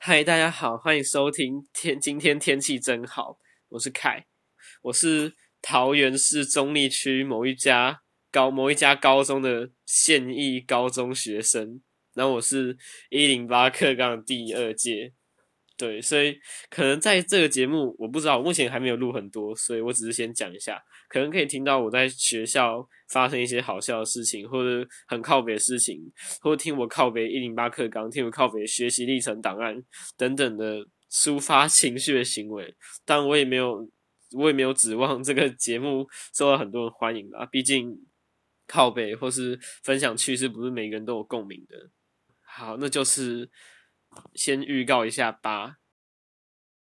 嗨，大家好，欢迎收听天。今天天气真好，我是凯，我是桃园市中立区某一家高某一家高中的现役高中学生。然后我是一零八课纲第二届。对，所以可能在这个节目，我不知道，目前还没有录很多，所以我只是先讲一下，可能可以听到我在学校发生一些好笑的事情，或者很靠北的事情，或者听我靠北一零八课纲，听我靠北学习历程档案等等的抒发情绪的行为。但我也没有，我也没有指望这个节目受到很多人欢迎啦，毕竟靠北或是分享趣事，不是每个人都有共鸣的。好，那就是。先预告一下吧。